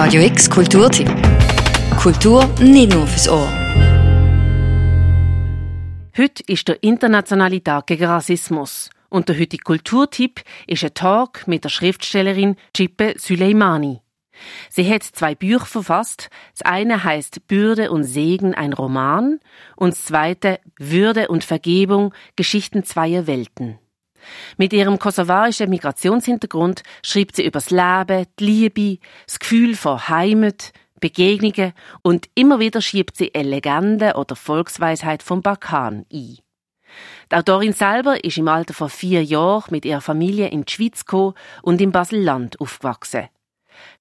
Radio X Kulturtipp. Kultur nicht nur fürs Ohr. Heute ist der Internationale Tag gegen Rassismus. Und der heutige Kulturtipp ist ein Talk mit der Schriftstellerin Chippe Süleimani. Sie hat zwei Bücher verfasst. Das eine heißt Bürde und Segen, ein Roman. Und das zweite Würde und Vergebung, Geschichten zweier Welten. Mit ihrem kosovarischen Migrationshintergrund schreibt sie über das Leben, die Liebe, das Gefühl von Heimat, Begegnungen und immer wieder schiebt sie eine Legende oder Volksweisheit vom Balkan ein. Die Autorin selber ist im Alter von vier Jahren mit ihrer Familie in die Schweiz gekommen und im Baselland aufgewachsen.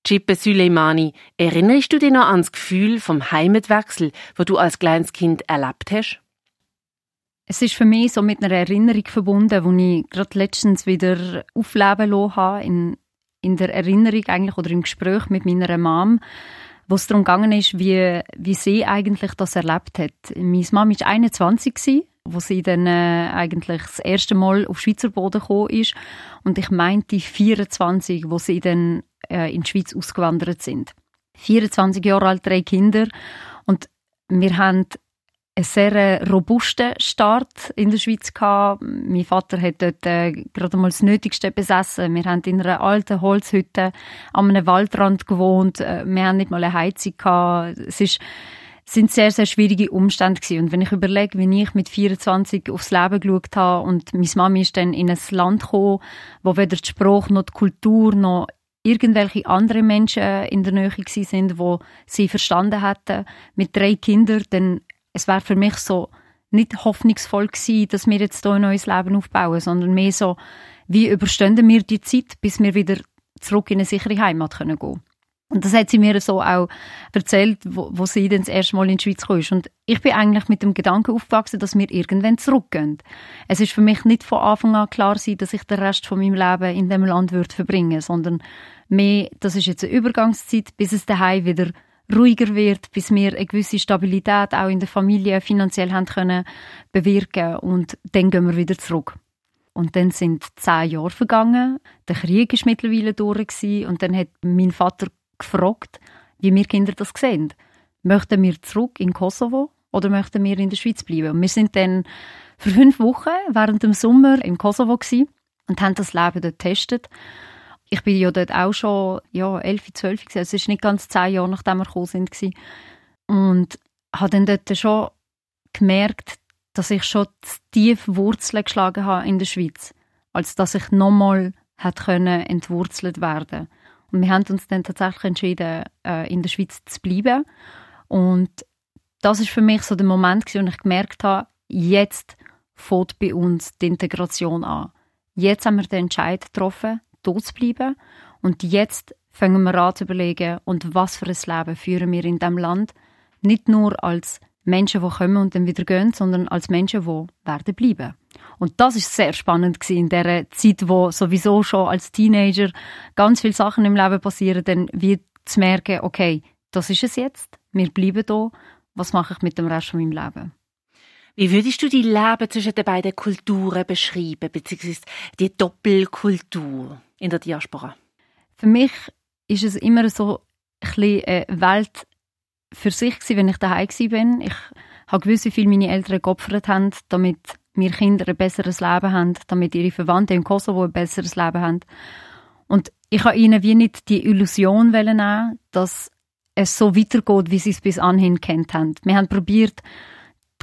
Chippe Süleimani, erinnerst du dich noch an das Gefühl vom Heimatwechsel, wo du als kleines Kind erlebt hast? Es ist für mich so mit einer Erinnerung verbunden, wo ich gerade letztens wieder aufleben lassen habe, in, in der Erinnerung eigentlich oder im Gespräch mit meiner Mom, wo es darum gegangen ist, wie, wie sie eigentlich das erlebt hat. Meine Mom war 21, gewesen, wo sie dann äh, eigentlich das erste Mal auf Schweizer Boden gekommen ist und ich meinte 24, wo sie dann äh, in die Schweiz ausgewandert sind. 24 Jahre alt, drei Kinder und wir haben einen sehr äh, robusten Start in der Schweiz gehabt. Mein Vater hat dort äh, gerade mal das Nötigste besessen. Wir haben in einer alten Holzhütte an einem Waldrand gewohnt. Äh, wir haben nicht mal eine Heizung gehabt. Es ist sind sehr, sehr schwierige Umstände gewesen. Und wenn ich überlege, wie ich mit 24 aufs Leben geschaut habe und meine Mami ist dann in ein Land gekommen, wo weder die Sprache noch die Kultur noch irgendwelche andere Menschen in der Nähe sind, wo sie verstanden hätten, mit drei Kindern, dann es wäre für mich so nicht hoffnungsvoll gewesen, dass wir jetzt hier ein neues Leben aufbauen, sondern mehr so, wie überstehen wir die Zeit, bis wir wieder zurück in eine sichere Heimat können gehen und das hat sie mir so auch erzählt, wo, wo sie dann das erste Mal in die Schweiz kam. Und ich bin eigentlich mit dem Gedanken aufgewachsen, dass wir irgendwann zurückgehen. Es ist für mich nicht von Anfang an klar sein, dass ich den Rest von meinem Leben in dem Land würde verbringen, sondern mehr, das ist jetzt eine Übergangszeit, bis es daheim wieder ruhiger wird, bis wir eine gewisse Stabilität auch in der Familie finanziell haben können bewirken und dann gehen wir wieder zurück. Und dann sind zehn Jahre vergangen, der Krieg ist mittlerweile durch und dann hat mein Vater gefragt, wie wir Kinder das sehen. Möchten wir zurück in Kosovo oder möchten wir in der Schweiz bleiben? Und wir sind dann für fünf Wochen während dem Sommer in Kosovo und haben das Leben dort getestet ich bin ja dort auch schon ja, 11, 12 gewesen. Es ist nicht ganz zehn Jahre, nachdem wir gekommen sind. Gewesen. Und habe dann dort schon gemerkt, dass ich schon tief Wurzeln geschlagen habe in der Schweiz, als dass ich nochmal können entwurzelt werden. Und wir haben uns dann tatsächlich entschieden, äh, in der Schweiz zu bleiben. Und das ist für mich so der Moment gewesen, wo ich gemerkt habe, jetzt fängt bei uns die Integration an. Jetzt haben wir den Entscheid getroffen, zu bleiben. Und jetzt fangen wir an zu überlegen, und was für ein Leben führen wir in diesem Land. Nicht nur als Menschen, die kommen und dann wieder gehen, sondern als Menschen, die werden bleiben. Und das ist sehr spannend in der Zeit, wo sowieso schon als Teenager ganz viele Sachen im Leben passieren, dann wie zu merken, okay, das ist es jetzt, wir bleiben da, was mache ich mit dem Rest von meinem Leben? Wie würdest du die Leben zwischen den beiden Kulturen beschreiben, beziehungsweise die Doppelkultur? In der Diaspora? Für mich ist es immer so eine Welt für sich wenn ich daheim bin. Ich habe gewusst, wie viel meine Eltern geopfert haben, damit wir Kinder ein besseres Leben haben, damit ihre Verwandten im Kosovo ein besseres Leben haben. Und ich habe ihnen wie nicht die Illusion nehmen, dass es so weitergeht, wie sie es bis anhin kennt haben. Wir haben probiert,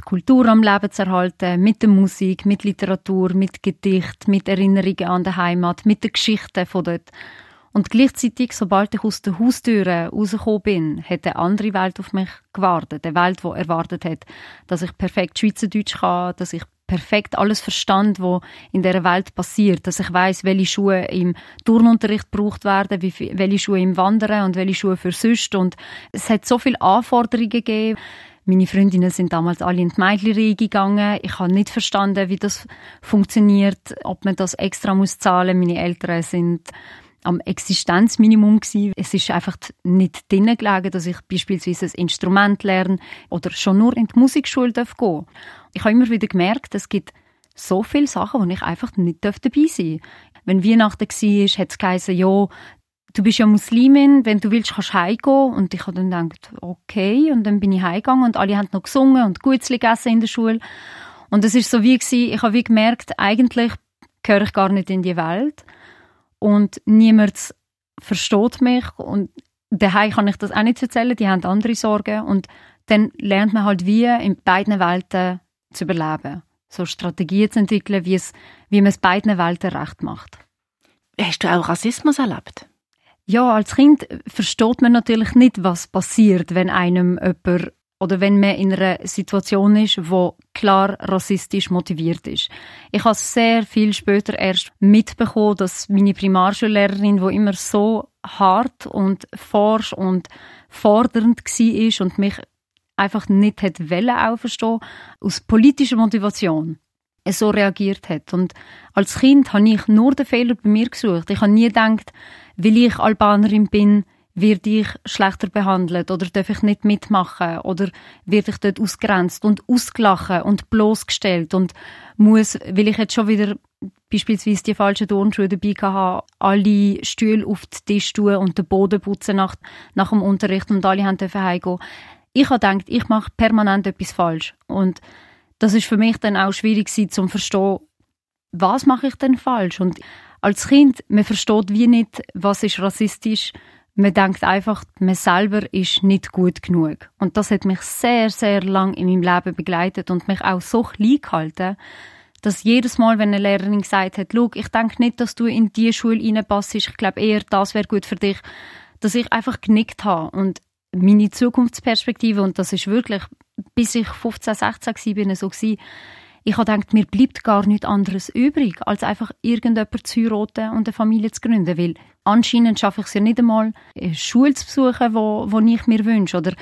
Kultur am Leben zu erhalten, mit der Musik, mit Literatur, mit Gedicht, mit Erinnerungen an die Heimat, mit der Geschichte von dort. Und gleichzeitig, sobald ich aus der Haustür rausgekommen bin, hat eine andere Welt auf mich gewartet. Eine Welt, die erwartet hat, dass ich perfekt Schweizerdeutsch kann, dass ich perfekt alles verstand, was in der Welt passiert, dass ich weiß, welche Schuhe im Turnunterricht gebraucht werden, welche Schuhe im Wandern und welche Schuhe für sonst. Und es hat so viele Anforderungen gegeben, meine Freundinnen sind damals alle in die Mädchenreihe gegangen. Ich habe nicht verstanden, wie das funktioniert, ob man das extra muss zahlen. Meine Eltern sind am Existenzminimum gewesen. Es ist einfach nicht drinnen gelegen, dass ich beispielsweise ein Instrument lerne oder schon nur in die Musikschule gehen darf Ich habe immer wieder gemerkt, es gibt so viele Sachen, wo ich einfach nicht dabei sein darf. Wenn Weihnachten war, hat es geheißen, ja, du bist ja Muslimin, wenn du willst, kannst du heimgehen. Und ich habe dann gedacht, okay. Und dann bin ich heimgegangen und alle haben noch gesungen und Gutzli gegessen in der Schule. Und es ist so wie gewesen, ich habe gemerkt, eigentlich gehöre ich gar nicht in die Welt. Und niemand versteht mich. Und daheim kann ich das auch nicht erzählen, die haben andere Sorgen. Und dann lernt man halt wie in beiden Welten zu überleben. So Strategien zu entwickeln, wie man es beiden Welten recht macht. Hast du auch Rassismus erlebt? Ja, als Kind versteht man natürlich nicht, was passiert, wenn einem jemand oder wenn man in einer Situation ist, wo klar rassistisch motiviert ist. Ich habe sehr viel später erst mitbekommen, dass meine Primarschullehrerin, wo immer so hart und forsch und fordernd war und mich einfach nicht hätte wollen auch aus politischer Motivation so reagiert hat. Und als Kind habe ich nur den Fehler bei mir gesucht. Ich habe nie gedacht, weil ich Albanerin bin, werde ich schlechter behandelt oder darf ich nicht mitmachen oder werde ich dort ausgrenzt und ausgelachen und bloßgestellt und muss, weil ich jetzt schon wieder beispielsweise die falschen Turnschuhe dabei hatte, alle Stühle auf den Tisch tun und den Boden putzen nach, nach dem Unterricht und alle haben dürfen heimgehen. Ich habe gedacht, ich mache permanent etwas falsch und das ist für mich dann auch schwierig gewesen, zu verstehen, was mache ich denn falsch und als Kind, man versteht wie nicht, was ist rassistisch. Man denkt einfach, man selber ist nicht gut genug. Und das hat mich sehr, sehr lang in meinem Leben begleitet und mich auch so klein gehalten, dass jedes Mal, wenn eine Lehrerin gesagt hat, Schau, ich denke nicht, dass du in die Schule reinpasst, ich glaube eher, das wäre gut für dich, dass ich einfach genickt habe und meine Zukunftsperspektive, und das ist wirklich, bis ich 15, 16 war, so gewesen, ich habe gedacht, mir bleibt gar nichts anderes übrig, als einfach irgendjemanden zu heiraten und eine Familie zu gründen, weil anscheinend schaffe ich es ja nicht einmal, eine Schule zu besuchen, wo, wo ich mir wünsche, oder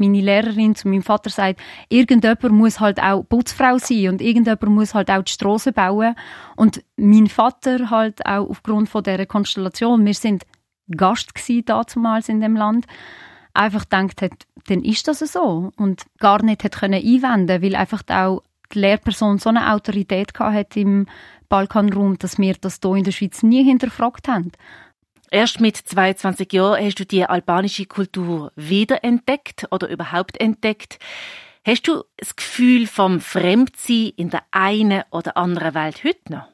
meine Lehrerin zu meinem Vater sagt, irgendjemand muss halt auch Putzfrau sein und irgendjemand muss halt auch die Strasse bauen. Und mein Vater halt auch aufgrund von dieser Konstellation, wir sind Gast damals in dem Land, einfach denkt hat, dann ist das so und gar nicht hat können einwenden, weil einfach auch die Lehrperson so eine Autorität hat im Balkanraum, dass wir das hier in der Schweiz nie hinterfragt haben. Erst mit 22 Jahren hast du die albanische Kultur wiederentdeckt oder überhaupt entdeckt. Hast du das Gefühl vom Fremdsein in der einen oder anderen Welt heute noch?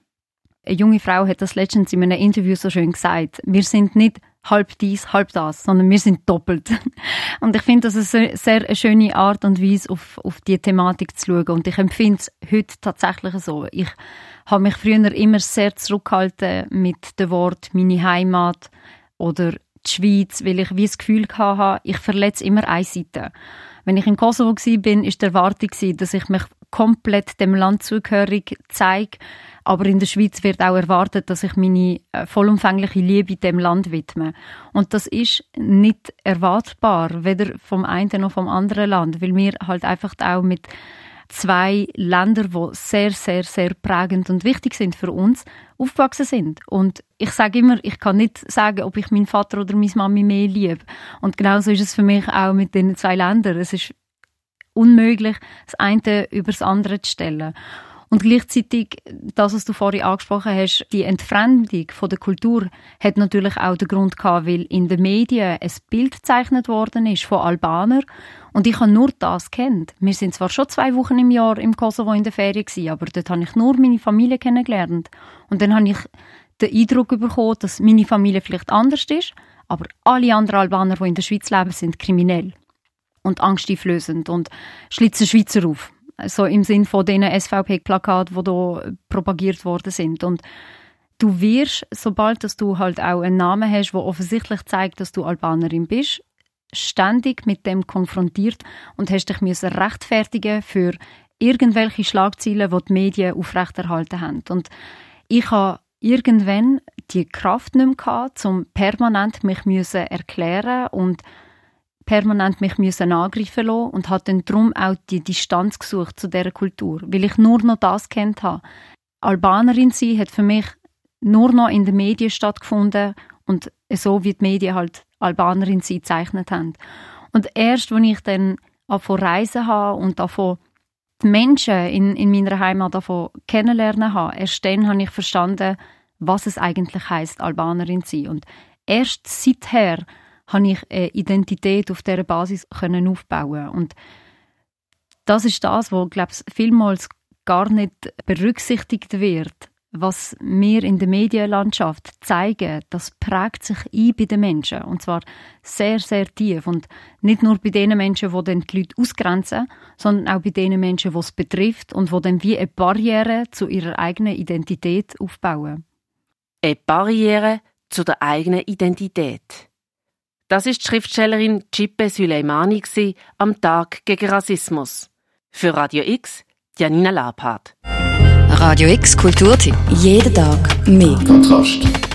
Eine junge Frau hat das letztens in einem Interview so schön gesagt. Wir sind nicht halb dies, halb das, sondern wir sind doppelt. Und ich finde, das ist eine sehr eine schöne Art und Weise, auf, auf die Thematik zu schauen. Und ich empfinde es heute tatsächlich so. Ich habe mich früher immer sehr zurückgehalten mit dem Wort meine Heimat oder die Schweiz, weil ich wie das Gefühl hatte, ich verletze immer eine Seite. Wenn ich in Kosovo war, ist die Erwartung, dass ich mich komplett dem Land zugehörig zeige aber in der Schweiz wird auch erwartet, dass ich meine äh, vollumfängliche Liebe dem Land widme. Und das ist nicht erwartbar, weder vom einen noch vom anderen Land, weil wir halt einfach auch mit zwei Ländern, die sehr, sehr, sehr prägend und wichtig sind für uns, aufgewachsen sind. Und ich sage immer, ich kann nicht sagen, ob ich meinen Vater oder meine Mami mehr liebe. Und genauso ist es für mich auch mit den zwei Ländern. Es ist unmöglich, das eine über das andere zu stellen. Und gleichzeitig, das, was du vorhin angesprochen hast, die Entfremdung von der Kultur hat natürlich auch den Grund gehabt, weil in den Medien ein Bild gezeichnet worden ist von Albanern und ich habe nur das kennt. Wir sind zwar schon zwei Wochen im Jahr im Kosovo in der Ferien gewesen, aber dort habe ich nur meine Familie kennengelernt. Und dann habe ich den Eindruck bekommen, dass meine Familie vielleicht anders ist, aber alle anderen Albaner, die in der Schweiz leben, sind kriminell und angsteinflößend und schlitzen Schweizer auf so im Sinn von den SVP-Plakaten, die hier propagiert worden sind. Und du wirst, sobald dass du halt auch einen Namen hast, der offensichtlich zeigt, dass du Albanerin bist, ständig mit dem konfrontiert und hast dich müssen rechtfertigen für irgendwelche Schlagzeilen, die die Medien aufrechterhalten haben. Und ich habe irgendwann die Kraft nicht mehr gehabt, um permanent mich erklären und permanent mich müssen angreifen lassen und habe dann darum auch die Distanz gesucht zu dieser Kultur, weil ich nur noch das kennt habe. Albanerin sein hat für mich nur noch in den Medien stattgefunden und so wie die Medien halt Albanerin sein gezeichnet haben. Und erst, als ich dann davon reisen habe und davon die Menschen in, in meiner Heimat davon kennenlernen habe, erst dann habe ich verstanden, was es eigentlich heißt, Albanerin zu sein. Und erst seither habe ich eine Identität auf dieser Basis können aufbauen und das ist das, was glaube ich vielmals gar nicht berücksichtigt wird was wir in der Medienlandschaft zeigen, das prägt sich ein bei den Menschen. Und zwar sehr, sehr tief. Und nicht nur bei den Menschen, die dann die Leute ausgrenzen, sondern auch bei den Menschen, die es betrifft und die dann wie eine Barriere zu ihrer eigenen Identität aufbauen. Eine Barriere zu der eigenen Identität. Das ist die Schriftstellerin Chippe Süleimani am Tag gegen Rassismus. Für Radio X, Janina Labhardt. Radio X Kulturtipp. Jeden Tag mehr. Kontrast.